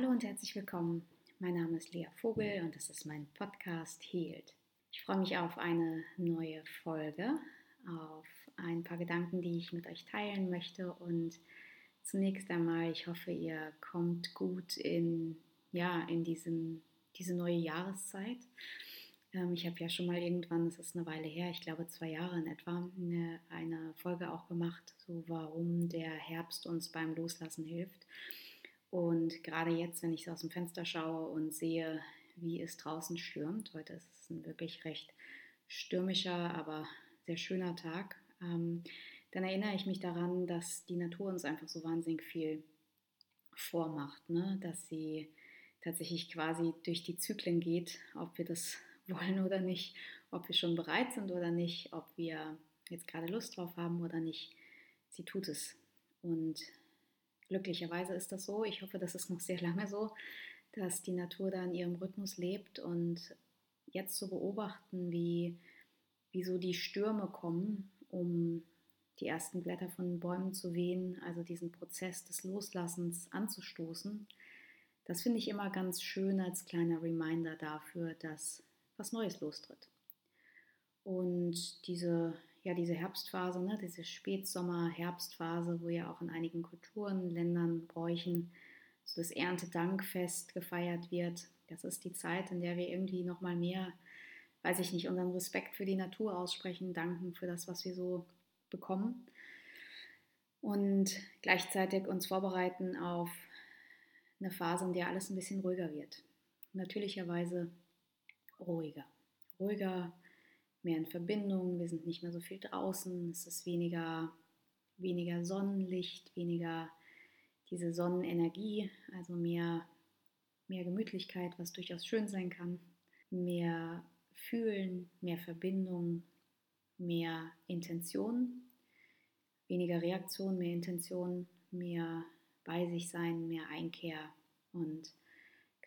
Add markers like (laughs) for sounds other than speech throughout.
Hallo und herzlich willkommen. Mein Name ist Lea Vogel und das ist mein Podcast Healed. Ich freue mich auf eine neue Folge, auf ein paar Gedanken, die ich mit euch teilen möchte und zunächst einmal, ich hoffe, ihr kommt gut in, ja, in diesen, diese neue Jahreszeit. Ähm, ich habe ja schon mal irgendwann, das ist eine Weile her, ich glaube zwei Jahre in etwa, eine, eine Folge auch gemacht, so warum der Herbst uns beim Loslassen hilft. Und gerade jetzt, wenn ich aus dem Fenster schaue und sehe, wie es draußen stürmt, heute ist es ein wirklich recht stürmischer, aber sehr schöner Tag, ähm, dann erinnere ich mich daran, dass die Natur uns einfach so wahnsinnig viel vormacht, ne? dass sie tatsächlich quasi durch die Zyklen geht, ob wir das (laughs) wollen oder nicht, ob wir schon bereit sind oder nicht, ob wir jetzt gerade Lust drauf haben oder nicht. Sie tut es. Und glücklicherweise ist das so. Ich hoffe, das ist noch sehr lange so, dass die Natur da in ihrem Rhythmus lebt und jetzt zu beobachten, wie, wie so die Stürme kommen, um die ersten Blätter von Bäumen zu wehen, also diesen Prozess des Loslassens anzustoßen, das finde ich immer ganz schön als kleiner Reminder dafür, dass was Neues lostritt. Und diese, ja, diese Herbstphase, ne, diese Spätsommer-Herbstphase, wo ja auch in einigen Kulturen, Ländern, Bräuchen so das Erntedankfest gefeiert wird, das ist die Zeit, in der wir irgendwie nochmal mehr, weiß ich nicht, unseren Respekt für die Natur aussprechen, danken für das, was wir so bekommen und gleichzeitig uns vorbereiten auf eine Phase, in der alles ein bisschen ruhiger wird. Natürlicherweise ruhiger. Ruhiger, mehr in Verbindung, wir sind nicht mehr so viel draußen, es ist weniger, weniger Sonnenlicht, weniger diese Sonnenenergie, also mehr, mehr Gemütlichkeit, was durchaus schön sein kann, mehr Fühlen, mehr Verbindung, mehr Intention, weniger Reaktion, mehr Intention, mehr bei sich sein, mehr Einkehr und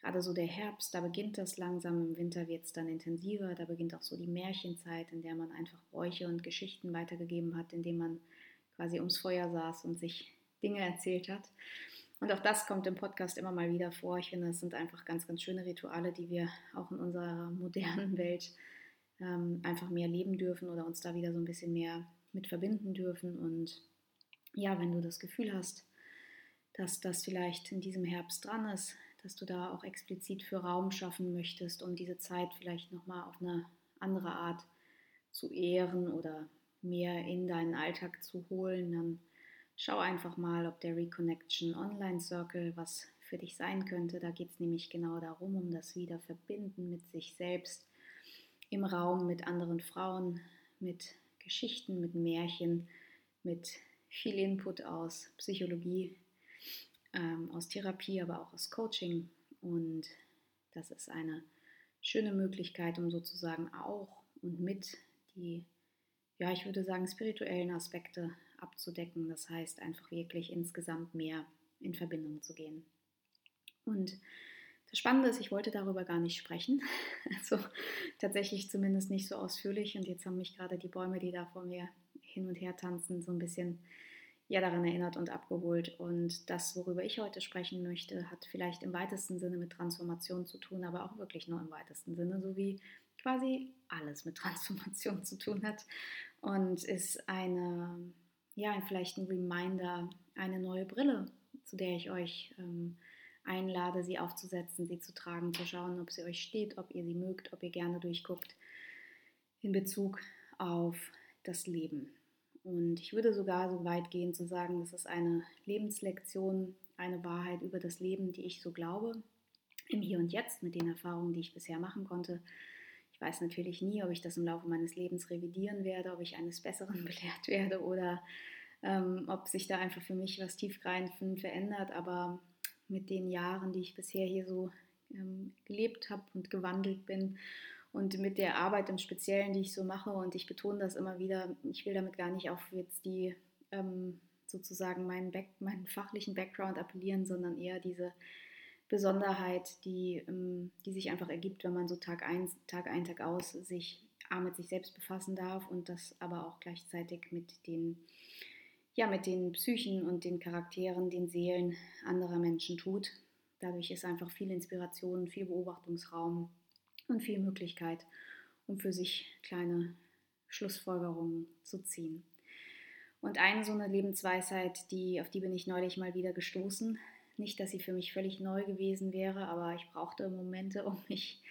gerade so der Herbst, da beginnt das langsam, im Winter wird es dann intensiver, da beginnt auch so die Märchenzeit, in der man einfach Bräuche und Geschichten weitergegeben hat, indem man quasi ums Feuer saß und sich Dinge erzählt hat. Und auch das kommt im Podcast immer mal wieder vor. Ich finde, das sind einfach ganz, ganz schöne Rituale, die wir auch in unserer modernen Welt ähm, einfach mehr leben dürfen oder uns da wieder so ein bisschen mehr mit verbinden dürfen. Und ja, wenn du das Gefühl hast, dass das vielleicht in diesem Herbst dran ist, dass du da auch explizit für Raum schaffen möchtest, um diese Zeit vielleicht nochmal auf eine andere Art zu ehren oder mehr in deinen Alltag zu holen, dann schau einfach mal, ob der Reconnection Online Circle was für dich sein könnte. Da geht es nämlich genau darum, um das Wiederverbinden mit sich selbst im Raum mit anderen Frauen, mit Geschichten, mit Märchen, mit viel Input aus Psychologie, ähm, aus Therapie, aber auch aus Coaching. Und das ist eine schöne Möglichkeit, um sozusagen auch und mit die, ja, ich würde sagen, spirituellen Aspekte abzudecken. Das heißt, einfach wirklich insgesamt mehr in Verbindung zu gehen. Und das Spannende ist, ich wollte darüber gar nicht sprechen. (laughs) Also tatsächlich zumindest nicht so ausführlich. Und jetzt haben mich gerade die Bäume, die da vor mir hin und her tanzen, so ein bisschen ja daran erinnert und abgeholt. Und das, worüber ich heute sprechen möchte, hat vielleicht im weitesten Sinne mit Transformation zu tun, aber auch wirklich nur im weitesten Sinne, so wie quasi alles mit Transformation zu tun hat. Und ist eine, ja, vielleicht ein Reminder, eine neue Brille, zu der ich euch ähm, einlade, sie aufzusetzen, sie zu tragen, zu schauen, ob sie euch steht, ob ihr sie mögt, ob ihr gerne durchguckt in Bezug auf das Leben. Und ich würde sogar so weit gehen zu sagen, das ist eine Lebenslektion, eine Wahrheit über das Leben, die ich so glaube, im Hier und Jetzt mit den Erfahrungen, die ich bisher machen konnte. Ich weiß natürlich nie, ob ich das im Laufe meines Lebens revidieren werde, ob ich eines Besseren (laughs) belehrt werde oder ähm, ob sich da einfach für mich was tiefgreifend verändert. Aber mit den Jahren, die ich bisher hier so ähm, gelebt habe und gewandelt bin und mit der Arbeit im Speziellen, die ich so mache, und ich betone das immer wieder, ich will damit gar nicht auf jetzt die ähm, sozusagen meinen, Back, meinen fachlichen Background appellieren, sondern eher diese Besonderheit, die, ähm, die sich einfach ergibt, wenn man so Tag ein, Tag ein, Tag aus sich A, mit sich selbst befassen darf und das aber auch gleichzeitig mit den, ja, mit den Psychen und den Charakteren, den Seelen anderer Menschen tut. Dadurch ist einfach viel Inspiration, viel Beobachtungsraum und viel Möglichkeit, um für sich kleine Schlussfolgerungen zu ziehen. Und eine so eine Lebensweisheit, die, auf die bin ich neulich mal wieder gestoßen. Nicht, dass sie für mich völlig neu gewesen wäre, aber ich brauchte Momente, um mich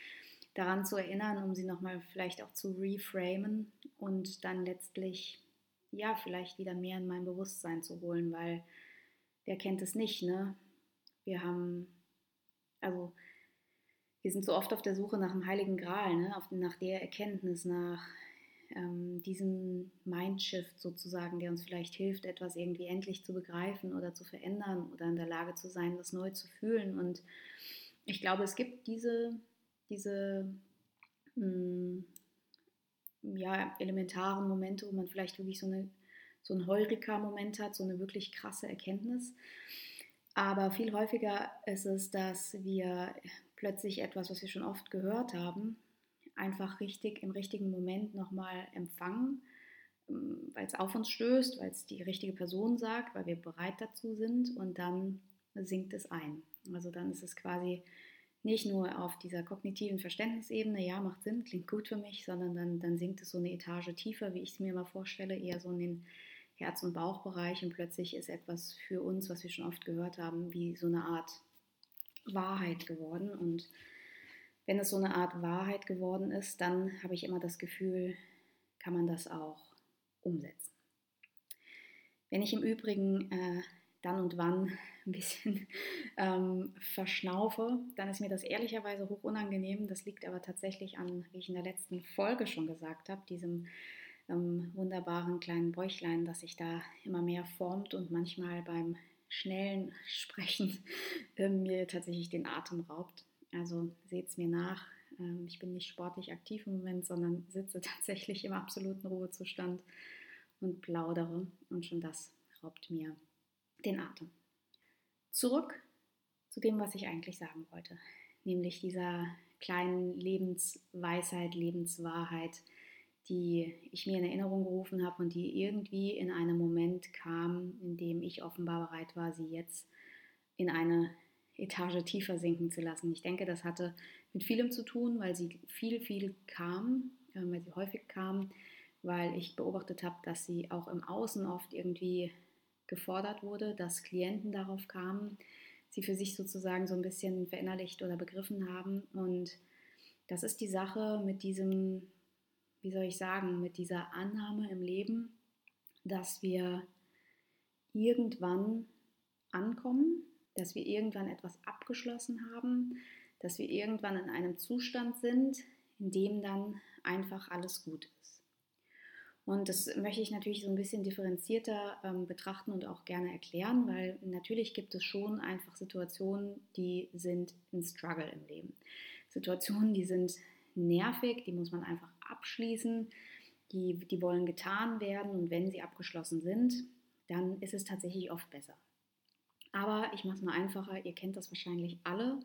daran zu erinnern, um sie nochmal vielleicht auch zu reframen und dann letztlich, ja, vielleicht wieder mehr in mein Bewusstsein zu holen, weil wer kennt es nicht, ne? Wir haben, also, wir sind so oft auf der Suche nach dem Heiligen Gral, ne? Auf, nach der Erkenntnis, nach ähm, diesem Mindshift sozusagen, der uns vielleicht hilft, etwas irgendwie endlich zu begreifen oder zu verändern oder in der Lage zu sein, das neu zu fühlen. Und ich glaube, es gibt diese, diese mh, hm, ja, elementaren Momente, wo man vielleicht wirklich so, eine, so einen Heureka-Moment hat, so eine wirklich krasse Erkenntnis. Aber viel häufiger ist es, dass wir plötzlich etwas, was wir schon oft gehört haben, einfach richtig im richtigen Moment nochmal empfangen, ähm, weil es auf uns stößt, weil es die richtige Person sagt, weil wir bereit dazu sind und dann sinkt es ein. Also dann ist es quasi nicht nur auf dieser kognitiven Verständnisebene, ja, macht Sinn, klingt gut für mich, sondern dann, dann sinkt es so eine Etage tiefer, wie ich es mir mal vorstelle, eher so in den Herz- und Bauchbereich und plötzlich ist etwas für uns, was wir schon oft gehört haben, wie so eine Art Wahrheit geworden und wenn es so eine Art Wahrheit geworden ist, dann habe ich immer das Gefühl, kann man das auch umsetzen. Wenn ich im Übrigen äh, dann und wann ein bisschen (laughs) ähm, verschnaufe, dann ist mir das ehrlicherweise hoch unangenehm. Das liegt aber tatsächlich an, wie ich in der letzten Folge schon gesagt habe, diesem ähm, wunderbaren kleinen Bäuchlein, das sich da immer mehr formt und manchmal beim schnellen Sprechen äh, mir tatsächlich den Atem raubt. Also seht es mir nach. Ähm, ich bin nicht sportlich aktiv im Moment, sondern sitze (laughs) tatsächlich im absoluten Ruhezustand und plaudere. Und schon das raubt mir den Atem. Zurück zu dem, was ich eigentlich sagen wollte, nämlich dieser kleinen Lebensweisheit, Lebenswahrheit, die ich mir in Erinnerung gerufen habe und die irgendwie in einem Moment kam, in dem ich offenbar bereit war, sie jetzt in eine Etage tiefer sinken zu lassen. Ich denke, das hatte mit vielem zu tun, weil sie viel, viel kam, äh, weil sie häufig kam, weil ich beobachtet habe, dass sie auch im Außen oft irgendwie gefordert wurde, dass Klienten darauf kamen, sie für sich sozusagen so ein bisschen verinnerlicht oder begriffen haben. Und das ist die Sache mit diesem, wie soll ich sagen, mit dieser Annahme im Leben, dass wir irgendwann ankommen dass wir irgendwann etwas abgeschlossen haben, dass wir irgendwann in einem Zustand sind, in dem dann einfach alles gut ist. Und das möchte ich natürlich so ein bisschen differenzierter ähm, betrachten und auch gerne erklären, weil natürlich gibt es schon einfach Situationen, die sind ein Struggle im Leben. Situationen, die sind nervig, die muss man einfach abschließen, die, die wollen getan werden und wenn sie abgeschlossen sind, dann ist es tatsächlich oft besser. Aber ich mache es mal einfacher, ihr kennt das wahrscheinlich alle.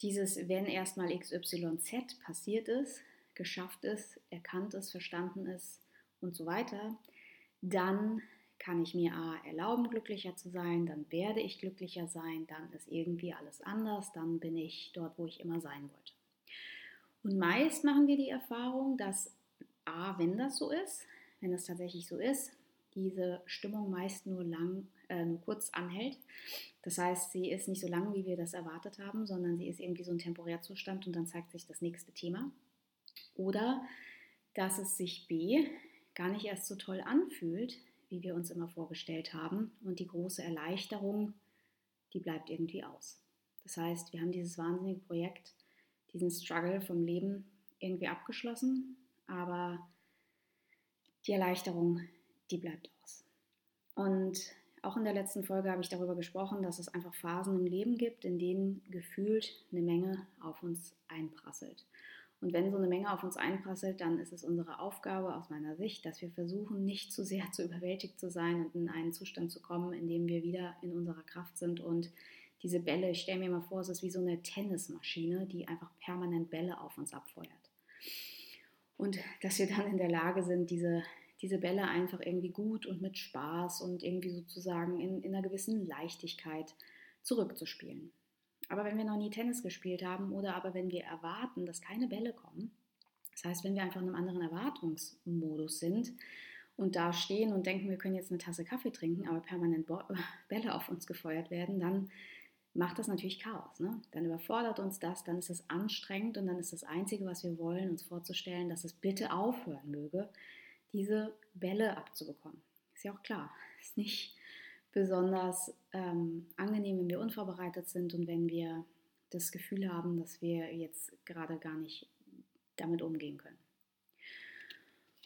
Dieses, wenn erstmal XYZ passiert ist, geschafft ist, erkannt ist, verstanden ist und so weiter, dann kann ich mir A erlauben, glücklicher zu sein, dann werde ich glücklicher sein, dann ist irgendwie alles anders, dann bin ich dort, wo ich immer sein wollte. Und meist machen wir die Erfahrung, dass A, wenn das so ist, wenn das tatsächlich so ist, diese Stimmung meist nur lang, äh, kurz anhält. Das heißt, sie ist nicht so lang, wie wir das erwartet haben, sondern sie ist irgendwie so ein Temporärzustand und dann zeigt sich das nächste Thema. Oder dass es sich B gar nicht erst so toll anfühlt, wie wir uns immer vorgestellt haben und die große Erleichterung, die bleibt irgendwie aus. Das heißt, wir haben dieses wahnsinnige Projekt, diesen Struggle vom Leben irgendwie abgeschlossen, aber die Erleichterung, die bleibt aus. Und auch in der letzten Folge habe ich darüber gesprochen, dass es einfach Phasen im Leben gibt, in denen gefühlt eine Menge auf uns einprasselt. Und wenn so eine Menge auf uns einprasselt, dann ist es unsere Aufgabe aus meiner Sicht, dass wir versuchen, nicht zu sehr (laughs) zu überwältigt zu sein und in einen Zustand zu kommen, in dem wir wieder in unserer Kraft sind und diese Bälle, ich stelle mir mal vor, es ist wie so eine Tennismaschine, die einfach permanent Bälle auf uns abfeuert. Und dass wir dann in der Lage sind, diese diese Bälle einfach irgendwie gut und mit Spaß und irgendwie sozusagen in, in einer gewissen Leichtigkeit zurückzuspielen. Aber wenn wir noch nie Tennis gespielt haben oder aber wenn wir erwarten, dass keine Bälle kommen, das heißt, wenn wir einfach in einem anderen Erwartungsmodus sind und da stehen und denken, wir können jetzt eine Tasse Kaffee trinken, aber permanent (laughs) Bälle auf uns gefeuert werden, dann macht das natürlich Chaos. Ne? Dann überfordert uns das, dann ist es anstrengend und dann ist das Einzige, was wir wollen, uns vorzustellen, dass es bitte aufhören möge, diese Bälle abzubekommen. Ist ja auch klar, (laughs) ist nicht besonders ähm, angenehm, wenn wir unvorbereitet sind und wenn wir das Gefühl haben, dass wir jetzt gerade gar nicht damit umgehen können.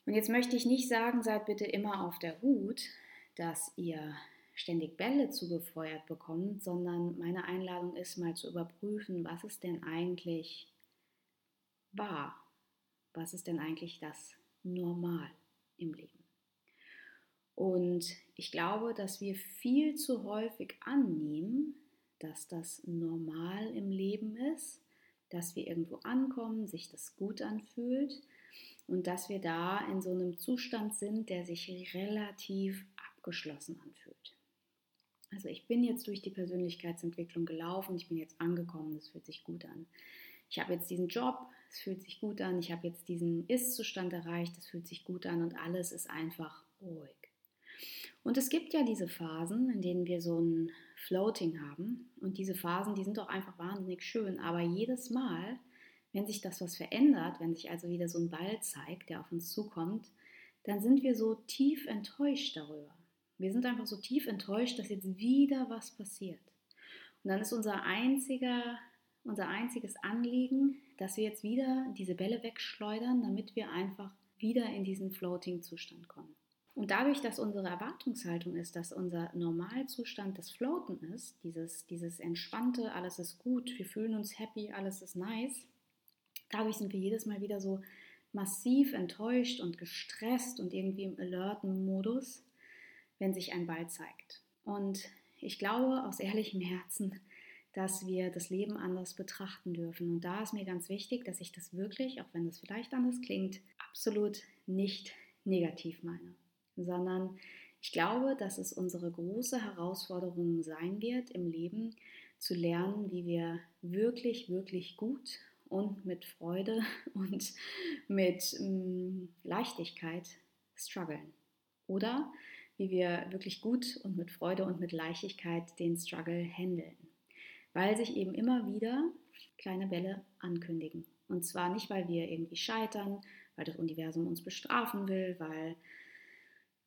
Und jetzt möchte ich nicht sagen, seid bitte immer auf der Hut, dass ihr ständig Bälle zugefeuert bekommt, sondern meine Einladung ist mal zu überprüfen, was ist denn eigentlich wahr? Was ist denn eigentlich das Normal im Leben? Und ich glaube, dass wir viel zu häufig annehmen, dass das Normal im Leben ist, dass wir irgendwo ankommen, sich das gut anfühlt und dass wir da in so einem Zustand sind, der sich relativ abgeschlossen anfühlt. Also ich bin jetzt durch die Persönlichkeitsentwicklung gelaufen, ich bin jetzt angekommen, es fühlt sich gut an. Ich habe jetzt diesen Job, es fühlt sich gut an, ich habe jetzt diesen Ist-Zustand erreicht, es fühlt sich gut an und alles ist einfach ruhig. Und es gibt ja diese Phasen, in denen wir so ein Floating haben und diese Phasen, die sind doch einfach wahnsinnig schön, aber jedes Mal, wenn sich das was verändert, wenn sich also wieder so ein Ball zeigt, der auf uns zukommt, dann sind wir so tief enttäuscht darüber. Wir sind einfach so tief enttäuscht, dass jetzt wieder was passiert. Und dann ist unser einziger, unser einziges Anliegen, dass wir jetzt wieder diese Bälle wegschleudern, damit wir einfach wieder in diesen Floating-Zustand kommen. Und dadurch, dass unsere Erwartungshaltung ist, dass unser Normalzustand das Floaten ist, dieses, dieses entspannte, alles ist gut, wir fühlen uns happy, alles ist nice, dadurch sind wir jedes Mal wieder so massiv enttäuscht und gestresst und irgendwie im alerten Modus wenn sich ein Ball zeigt. Und ich glaube aus ehrlichem Herzen, dass wir das Leben anders betrachten dürfen. Und da ist mir ganz wichtig, dass ich das wirklich, auch wenn das vielleicht anders klingt, absolut nicht negativ meine, sondern ich glaube, dass es unsere große Herausforderung sein wird im Leben, zu lernen, wie wir wirklich, wirklich gut und mit Freude (laughs) und mit ähm, Leichtigkeit strugglen. Oder wie wir wirklich gut und mit Freude und mit Leichtigkeit den Struggle handeln. Weil sich eben immer wieder kleine Bälle ankündigen. Und zwar nicht, weil wir irgendwie scheitern, weil das Universum uns bestrafen will, weil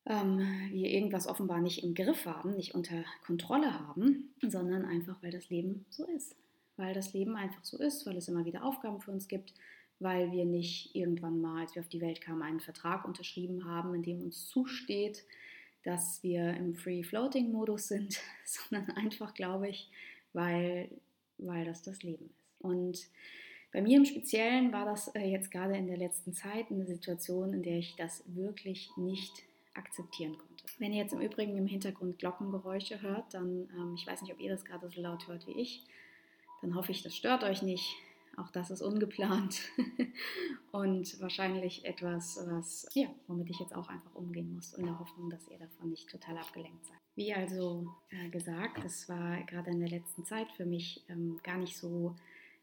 ähm, wir irgendwas offenbar nicht im Griff haben, nicht unter Kontrolle haben, sondern einfach, weil das Leben so ist. Weil das Leben einfach so ist, weil es immer wieder Aufgaben für uns gibt, weil wir nicht irgendwann mal, als wir auf die Welt kamen, einen Vertrag unterschrieben haben, in dem uns zusteht, dass wir im Free-Floating-Modus sind, (laughs) sondern einfach, glaube ich, weil, weil das das Leben ist. Und bei mir im Speziellen war das äh, jetzt gerade in der letzten Zeit eine Situation, in der ich das wirklich nicht akzeptieren konnte. Wenn ihr jetzt im Übrigen im Hintergrund Glockengeräusche hört, dann, ähm, ich weiß nicht, ob ihr das gerade so laut hört wie ich, dann hoffe ich, das stört euch nicht. Auch das ist ungeplant (laughs) und wahrscheinlich etwas, was, ja, womit ich jetzt auch einfach umgehen muss, in der Hoffnung, dass ihr davon nicht total abgelenkt seid. Wie also äh, gesagt, es war gerade in der letzten Zeit für mich ähm, gar nicht so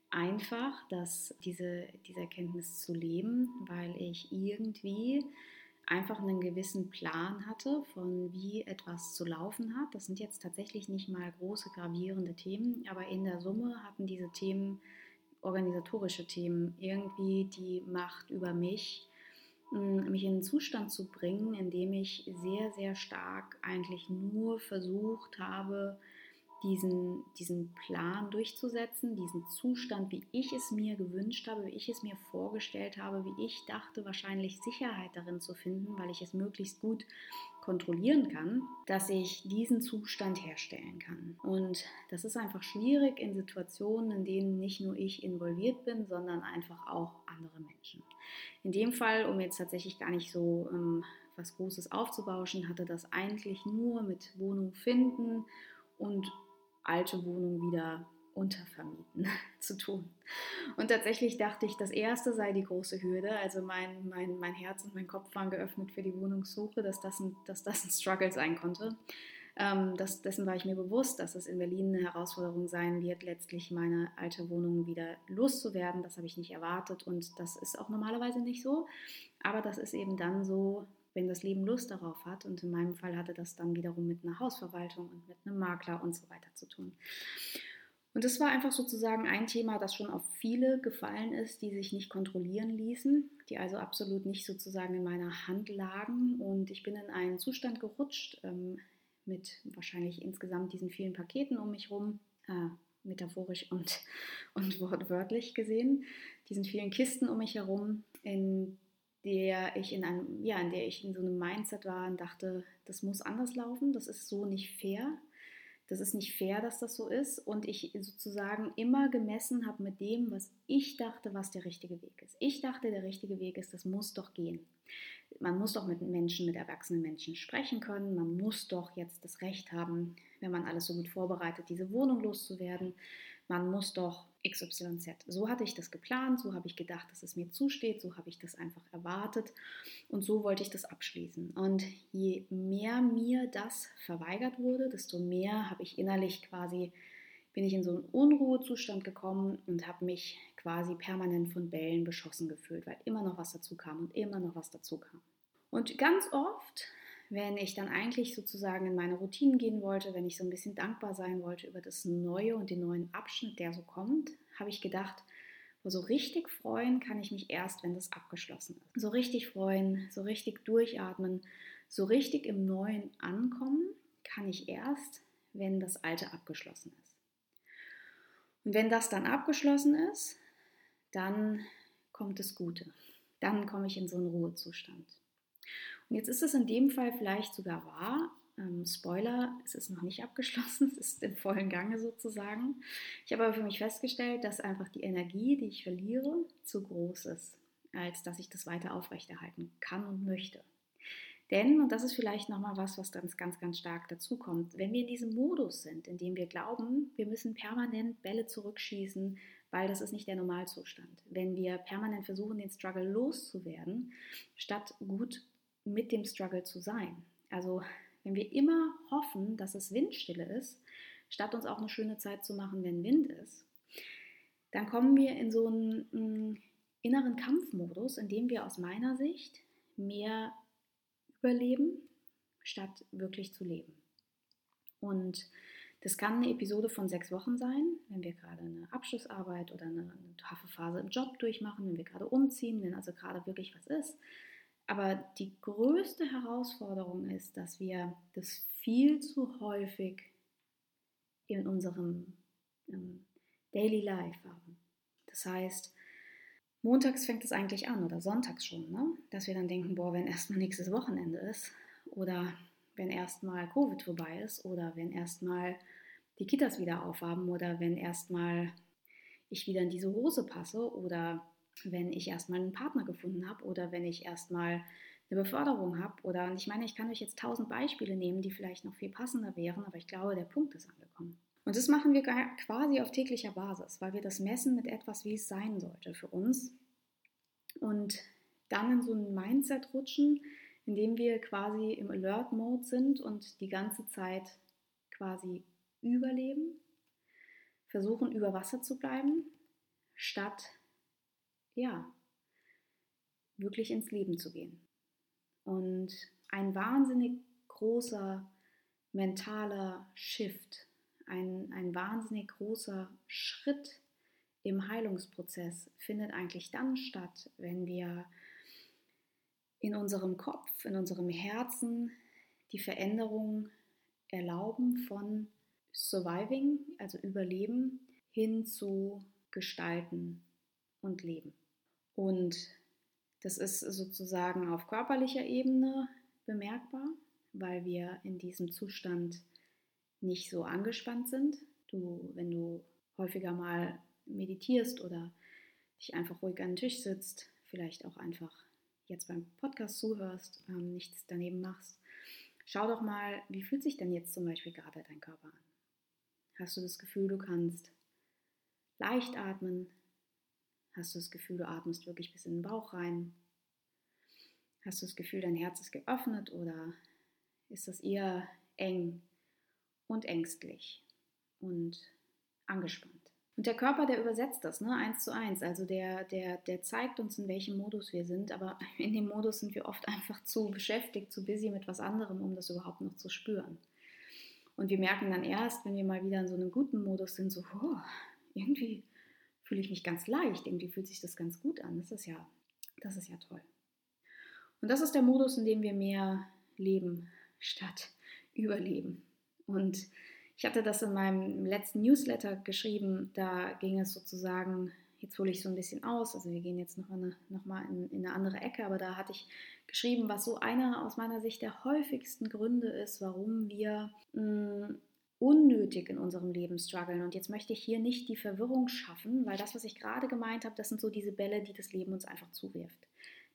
einfach, dass diese, diese Erkenntnis zu leben, weil ich irgendwie einfach einen gewissen Plan hatte, von wie etwas zu laufen hat. Das sind jetzt tatsächlich nicht mal große gravierende Themen, aber in der Summe hatten diese Themen organisatorische Themen, irgendwie die Macht über mich, mm, mich in einen Zustand zu bringen, in dem ich sehr, sehr stark eigentlich nur versucht habe, diesen, diesen Plan durchzusetzen, diesen Zustand, wie ich es mir gewünscht habe, wie ich es mir vorgestellt habe, wie ich dachte, wahrscheinlich Sicherheit darin zu finden, weil ich es möglichst gut kontrollieren kann, dass ich diesen Zustand herstellen kann. Und das ist einfach schwierig in Situationen, in denen nicht nur ich involviert bin, sondern einfach auch andere Menschen. In dem Fall, um jetzt tatsächlich gar nicht so ähm, was Großes aufzubauschen, hatte das eigentlich nur mit Wohnung finden und alte Wohnung wieder Untervermieten (laughs) zu tun. Und tatsächlich dachte ich, das erste sei die große Hürde. Also mein, mein, mein Herz und mein Kopf waren geöffnet für die Wohnungssuche, dass das ein, dass das ein Struggle sein konnte. Ähm, das, dessen war ich mir bewusst, dass es in Berlin eine Herausforderung sein wird, letztlich meine alte Wohnung wieder loszuwerden. Das habe ich nicht erwartet und das ist auch normalerweise nicht so. Aber das ist eben dann so, wenn das Leben Lust darauf hat. Und in meinem Fall hatte das dann wiederum mit einer Hausverwaltung und mit einem Makler und so weiter zu tun. Und das war einfach sozusagen ein Thema, das schon auf viele gefallen ist, die sich nicht kontrollieren ließen, die also absolut nicht sozusagen in meiner Hand lagen. Und ich bin in einen Zustand gerutscht ähm, mit wahrscheinlich insgesamt diesen vielen Paketen um mich herum, äh, metaphorisch und, (laughs) und wortwörtlich gesehen, diesen vielen Kisten um mich herum, in der ich in einem, ja, in der ich in so einem Mindset war und dachte, das muss anders laufen, das ist so nicht fair das ist nicht fair, dass das so ist. Und ich sozusagen immer gemessen habe mit dem, was ich dachte, was der richtige Weg ist. Ich dachte, der richtige Weg ist, das muss doch gehen. Man muss doch mit Menschen, mit erwachsenen Menschen sprechen können. Man muss doch jetzt das Recht haben, wenn man alles so gut vorbereitet, diese Wohnung loszuwerden. Man muss doch XYZ. So hatte ich das geplant, so habe ich gedacht, dass es mir zusteht, so habe ich das einfach erwartet und so wollte ich das abschließen. Und je mehr mir das verweigert wurde, desto mehr habe ich innerlich quasi, bin ich in so einen Unruhezustand gekommen und habe mich quasi permanent von Bällen beschossen gefühlt, weil immer noch was dazu kam und immer noch was dazu kam. Und ganz oft wenn ich dann eigentlich sozusagen in meine Routinen gehen wollte, wenn ich so ein bisschen dankbar sein wollte über das Neue und den neuen Abschnitt, der so kommt, habe ich gedacht, so richtig freuen kann ich mich erst, wenn das abgeschlossen ist. So richtig freuen, so richtig durchatmen, so richtig im Neuen ankommen kann ich erst, wenn das Alte abgeschlossen ist. Und wenn das dann abgeschlossen ist, dann kommt das Gute. Dann komme ich in so einen Ruhezustand. Und jetzt ist es in dem Fall vielleicht sogar wahr. Ähm, Spoiler, es ist noch nicht abgeschlossen, (laughs) es ist im vollen Gange sozusagen. Ich habe aber für mich festgestellt, dass einfach die Energie, die ich verliere, zu groß ist, als dass ich das weiter aufrechterhalten kann und möchte. Denn, und das ist vielleicht nochmal was, was ganz, ganz, ganz stark dazu kommt, wenn wir in diesem Modus sind, in dem wir glauben, wir müssen permanent Bälle zurückschießen, weil das ist nicht der Normalzustand. Wenn wir permanent versuchen, den Struggle loszuwerden, statt gut mit dem Struggle zu sein. Also wenn wir immer hoffen, dass es Windstille ist, statt uns auch eine schöne Zeit zu machen, wenn Wind ist, dann kommen wir in so einen, mm, inneren Kampfmodus, in dem wir aus meiner Sicht mehr überleben, statt wirklich zu leben. Und das kann eine Episode von sechs Wochen sein, wenn wir gerade eine Abschlussarbeit oder eine, eine taffe Phase im Job durchmachen, wenn wir gerade umziehen, wenn also gerade wirklich was ist. Aber die größte Herausforderung ist, dass wir das viel zu häufig in unserem ähm, Daily Life haben. Das heißt, montags fängt es eigentlich an oder sonntags schon, ne? dass wir dann denken, boah, wenn erstmal nächstes Wochenende ist oder wenn erstmal Covid vorbei ist oder wenn erstmal die Kitas wieder aufhaben oder wenn erstmal ich wieder in diese Hose passe oder wenn ich erstmal einen Partner gefunden habe oder wenn ich erstmal eine Beförderung habe oder ich meine, ich kann euch jetzt tausend Beispiele nehmen, die vielleicht noch viel passender wären, aber ich glaube, der Punkt ist angekommen. Und das machen wir quasi auf täglicher Basis, weil wir das messen mit etwas, wie es sein sollte für uns. Und dann in so ein Mindset rutschen, in dem wir quasi im Alert-Mode sind und die ganze Zeit quasi überleben, versuchen über Wasser zu bleiben, statt ja, wirklich ins Leben zu gehen. Und ein wahnsinnig großer mentaler Shift, ein, ein wahnsinnig großer Schritt im Heilungsprozess findet eigentlich dann statt, wenn wir in unserem Kopf, in unserem Herzen die Veränderung erlauben von Surviving, also Überleben, hin zu Gestalten und Leben. Und das ist sozusagen auf körperlicher Ebene bemerkbar, weil wir in diesem Zustand nicht so angespannt sind. Du, wenn du häufiger mal meditierst oder dich einfach ruhig an den Tisch sitzt, vielleicht auch einfach jetzt beim Podcast zuhörst, ähm, nichts daneben machst, schau doch mal, wie fühlt sich denn jetzt zum Beispiel gerade dein Körper an? Hast du das Gefühl, du kannst leicht atmen, Hast du das Gefühl, du atmest wirklich bis in den Bauch rein? Hast du das Gefühl, dein Herz ist geöffnet oder ist das eher eng und ängstlich und angespannt. Und der Körper, der übersetzt das, ne, eins zu eins. Also der, der, der zeigt uns, in welchem Modus wir sind, aber (laughs) in dem Modus sind wir oft einfach zu beschäftigt, zu busy mit was anderem, um das überhaupt noch zu spüren. Und wir merken dann erst, wenn wir mal wieder in so einem guten Modus sind, so, oh, irgendwie fühle ich mich ganz leicht, irgendwie fühlt sich das ganz gut an. Das ist ja, das ist ja toll. Und das ist der Modus, in dem wir mehr leben statt (laughs) überleben. Und ich hatte das in meinem letzten Newsletter geschrieben, da ging es sozusagen, jetzt hole ich so ein bisschen aus, also wir gehen jetzt noch, eine, noch in, in eine andere Ecke, aber da hatte ich geschrieben, was so einer aus meiner Sicht der häufigsten Gründe ist, warum wir mh, mm, unnötig in unserem Leben strugglen. Und jetzt möchte ich hier nicht die Verwirrung schaffen, weil das, was ich gerade gemeint habe, das sind so diese Bälle, die das Leben uns einfach zuwirft.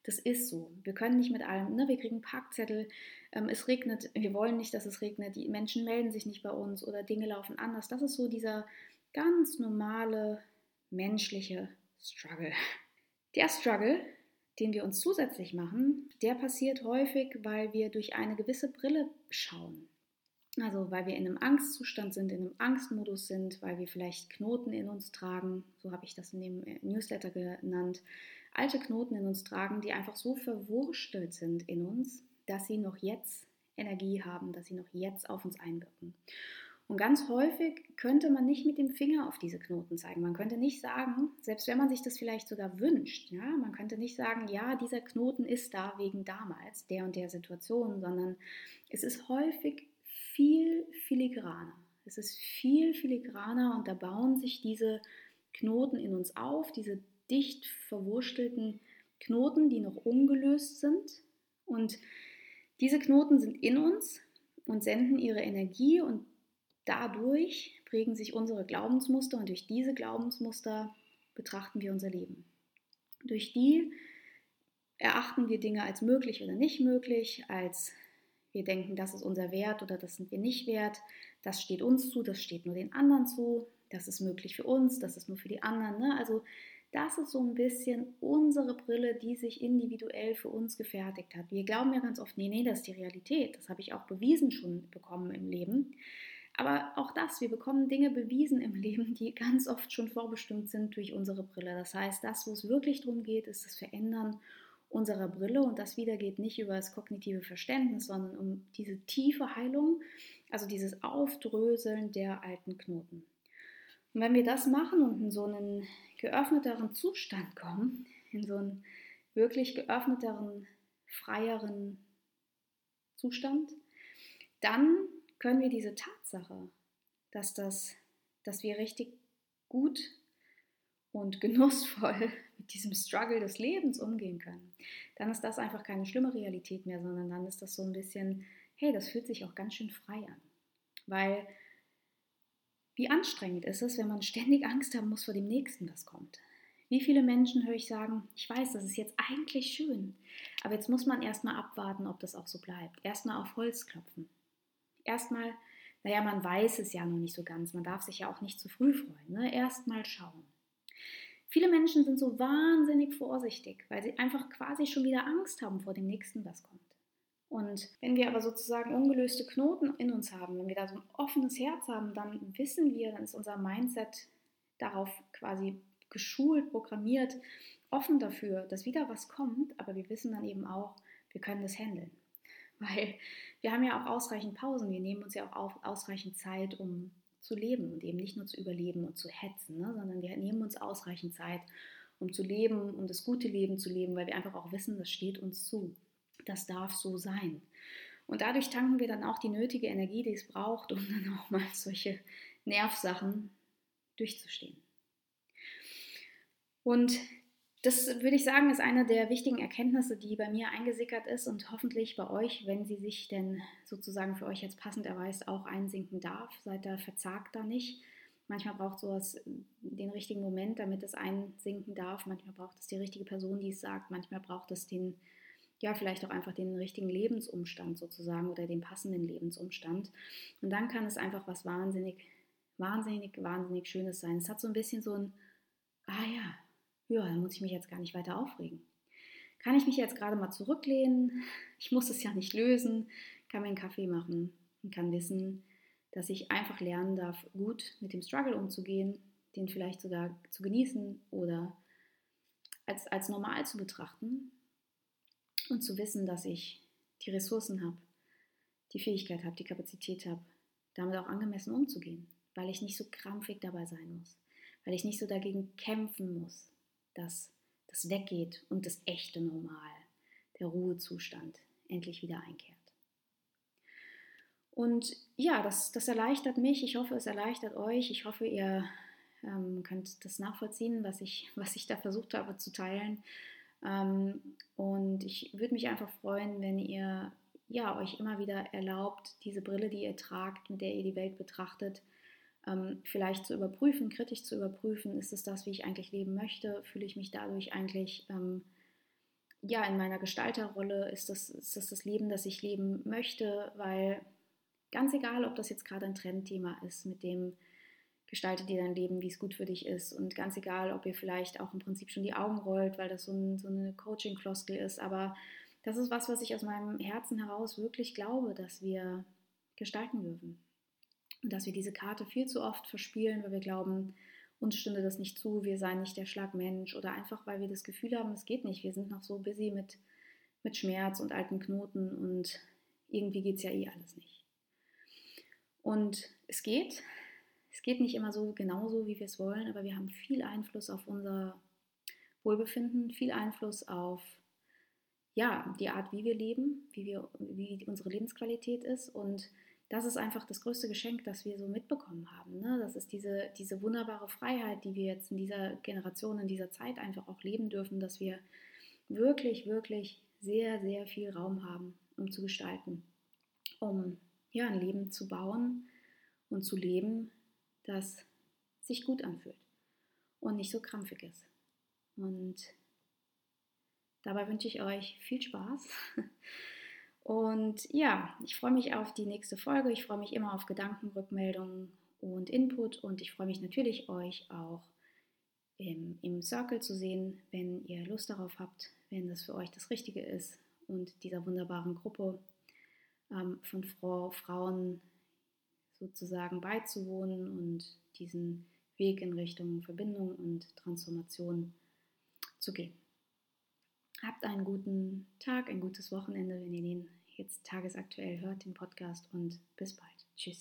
Das ist so. Wir können nicht mit allem, ne, wir kriegen Parkzettel, ähm, es regnet, wir wollen nicht, dass es regnet, die Menschen melden sich nicht bei uns oder Dinge laufen anders. Das ist so dieser ganz normale menschliche Struggle. Der Struggle, den wir uns zusätzlich machen, der passiert häufig, weil wir durch eine gewisse Brille schauen. Also weil wir in einem Angstzustand sind, in einem Angstmodus sind, weil wir vielleicht Knoten in uns tragen, so habe ich das in dem äh, Newsletter genannt, alte Knoten in uns tragen, die einfach so verwurstelt sind in uns, dass sie noch jetzt Energie haben, dass sie noch jetzt auf uns einwirken. Und ganz häufig könnte man nicht mit dem Finger auf diese Knoten zeigen. Man könnte nicht sagen, selbst wenn man sich das vielleicht sogar wünscht, ja, man könnte nicht sagen, ja, dieser Knoten ist da wegen damals, der und der Situation, sondern es ist häufig viel filigraner. Es ist viel filigraner und da bauen sich diese Knoten in uns auf, diese dicht verwurstelten Knoten, die noch ungelöst sind. Und diese Knoten sind in uns und senden ihre Energie und dadurch prägen sich unsere Glaubensmuster und durch diese Glaubensmuster betrachten wir unser Leben. Durch die erachten wir Dinge als möglich oder nicht möglich, als wir denken, das ist unser Wert oder das sind wir nicht wert, das steht uns zu, das steht nur den anderen zu, das ist möglich für uns, das ist nur für die anderen. Ne? Also das ist so ein bisschen unsere Brille, die sich individuell für uns gefertigt hat. Wir glauben ja ganz oft, nee, nee, das ist die Realität. Das habe ich auch bewiesen schon bekommen im Leben. Aber auch das, wir bekommen Dinge bewiesen im (laughs) Leben, die ganz oft schon vorbestimmt sind durch unsere Brille. Das heißt, das, wo es wirklich darum geht, ist das Verändern unserer Brille und das wieder geht nicht über das kognitive Verständnis, sondern um diese tiefe Heilung, also dieses Aufdröseln der alten Knoten. Und wenn wir das machen und in so einen geöffneteren Zustand kommen, in so einen wirklich geöffneteren, freieren Zustand, dann können wir diese Tatsache, dass, das, dass wir richtig gut und (laughs) genussvoll mit diesem Struggle des Lebens umgehen können, dann ist das einfach keine schlimme Realität mehr, sondern dann ist das so ein bisschen, hey, das fühlt sich auch ganz schön frei an. Weil wie anstrengend ist es, wenn man ständig Angst haben muss vor dem Nächsten, was kommt? Wie viele Menschen höre ich sagen, ich weiß, das ist jetzt eigentlich schön, aber jetzt muss man erstmal abwarten, ob das auch so bleibt. Erstmal auf Holz klopfen. Erstmal, naja, man weiß es ja noch nicht so ganz, man darf sich ja auch nicht zu früh freuen. Ne? Erstmal schauen. Viele Menschen sind so wahnsinnig vorsichtig, weil sie einfach quasi schon wieder Angst haben vor dem Nächsten, was kommt. Und wenn wir aber sozusagen ungelöste Knoten in uns haben, wenn wir da so ein offenes Herz haben, dann wissen wir, dann ist unser Mindset darauf quasi geschult, programmiert, offen dafür, dass wieder was kommt, aber wir wissen dann eben auch, wir können das handeln. (laughs) Weil wir haben ja auch ausreichend Pausen, wir nehmen uns ja auch ausreichend Zeit, um zu leben und eben nicht nur zu überleben und zu hetzen, ne, sondern wir nehmen uns ausreichend Zeit, um zu leben, um das gute Leben zu leben, weil wir einfach auch wissen, das steht uns zu das darf so sein. Und dadurch tanken wir dann auch die nötige Energie, die es braucht, um dann auch mal solche Nervsachen durchzustehen. Und das würde ich sagen, ist eine der wichtigen Erkenntnisse, die bei mir eingesickert ist und hoffentlich bei euch, wenn sie sich denn sozusagen für euch jetzt passend erweist, auch einsinken darf. Seid da verzagt da nicht. Manchmal braucht sowas den richtigen Moment, damit es einsinken darf. Manchmal braucht es die richtige Person, die es sagt. Manchmal braucht es den ja, vielleicht auch einfach den richtigen Lebensumstand sozusagen oder den passenden Lebensumstand. Und dann kann es einfach was wahnsinnig, wahnsinnig, wahnsinnig Schönes sein. Es hat so ein bisschen so ein, ah ja, ja, da muss ich mich jetzt gar nicht weiter aufregen. Kann ich mich jetzt gerade mal zurücklehnen? (laughs) Ich muss es ja nicht lösen, kann mir einen Kaffee machen und kann wissen, dass ich einfach lernen darf, gut mit dem Struggle umzugehen, den vielleicht sogar zu genießen oder als, als normal zu betrachten und zu wissen, dass ich die Ressourcen habe, die Fähigkeit habe, die Kapazität habe, damit auch angemessen umzugehen, weil ich nicht so krampfig dabei sein muss, weil ich nicht so dagegen kämpfen muss, dass das weggeht und das echte Normal, der Ruhezustand endlich wieder einkehrt. Und ja, das, das erleichtert mich. Ich hoffe, es erleichtert euch. Ich hoffe, ihr ähm, könnt das nachvollziehen, was ich, (laughs) was ich da versucht habe zu teilen. Ähm, und ich würde mich einfach freuen, wenn ihr ja, euch immer wieder erlaubt, diese Brille, die ihr tragt, mit der ihr die Welt betrachtet, ähm, vielleicht zu überprüfen, kritisch zu überprüfen, ist es das, wie ich eigentlich leben möchte? Fühle ich mich dadurch eigentlich ähm, ja in meiner Gestalterrolle? Ist das, ist das das Leben, das ich leben möchte? Weil ganz egal, ob das jetzt gerade ein Trendthema ist, mit dem gestalte dir dein Leben, wie es gut für dich ist. Und ganz egal, ob ihr vielleicht auch im Prinzip schon die Augen rollt, weil das so, ein, so eine Coaching-Floskel ist. Aber das ist was, was ich aus meinem Herzen heraus wirklich glaube, dass wir gestalten dürfen. Und dass wir diese Karte viel zu oft verspielen, weil wir glauben, uns stünde das nicht zu, wir seien nicht der Schlagmensch oder einfach, weil wir das Gefühl haben, es geht nicht. Wir sind noch so busy mit, mit Schmerz und alten Knoten und irgendwie geht es ja eh alles nicht. Und es geht. Es geht nicht immer so genauso, wie wir es wollen, aber wir haben viel Einfluss auf unser Wohlbefinden, viel Einfluss auf ja, die Art, wie wir leben, wie, wir, wie unsere Lebensqualität ist. Und das ist einfach das größte Geschenk, das wir so mitbekommen haben. Ne? Das ist diese, diese wunderbare Freiheit, die wir jetzt in dieser Generation, in dieser Zeit einfach auch leben dürfen, dass wir wirklich, wirklich sehr, sehr viel Raum haben, um zu gestalten, um ja, ein Leben zu bauen und zu leben, das sich gut anfühlt und nicht so krampfig ist. Und dabei wünsche ich euch viel Spaß. (laughs) Und ja, ich freue mich auf die nächste Folge. Ich freue mich immer auf Gedanken, Rückmeldungen und Input. Und ich freue mich natürlich, euch auch im, im Circle zu sehen, wenn ihr Lust darauf habt, wenn das für euch das Richtige ist und dieser wunderbaren Gruppe ähm, von Frau, Frauen sozusagen beizuwohnen und diesen Weg in Richtung Verbindung und Transformation zu gehen. Habt einen guten Tag, ein gutes Wochenende, wenn ihr den jetzt tagesaktuell hört, den Podcast und bis bald.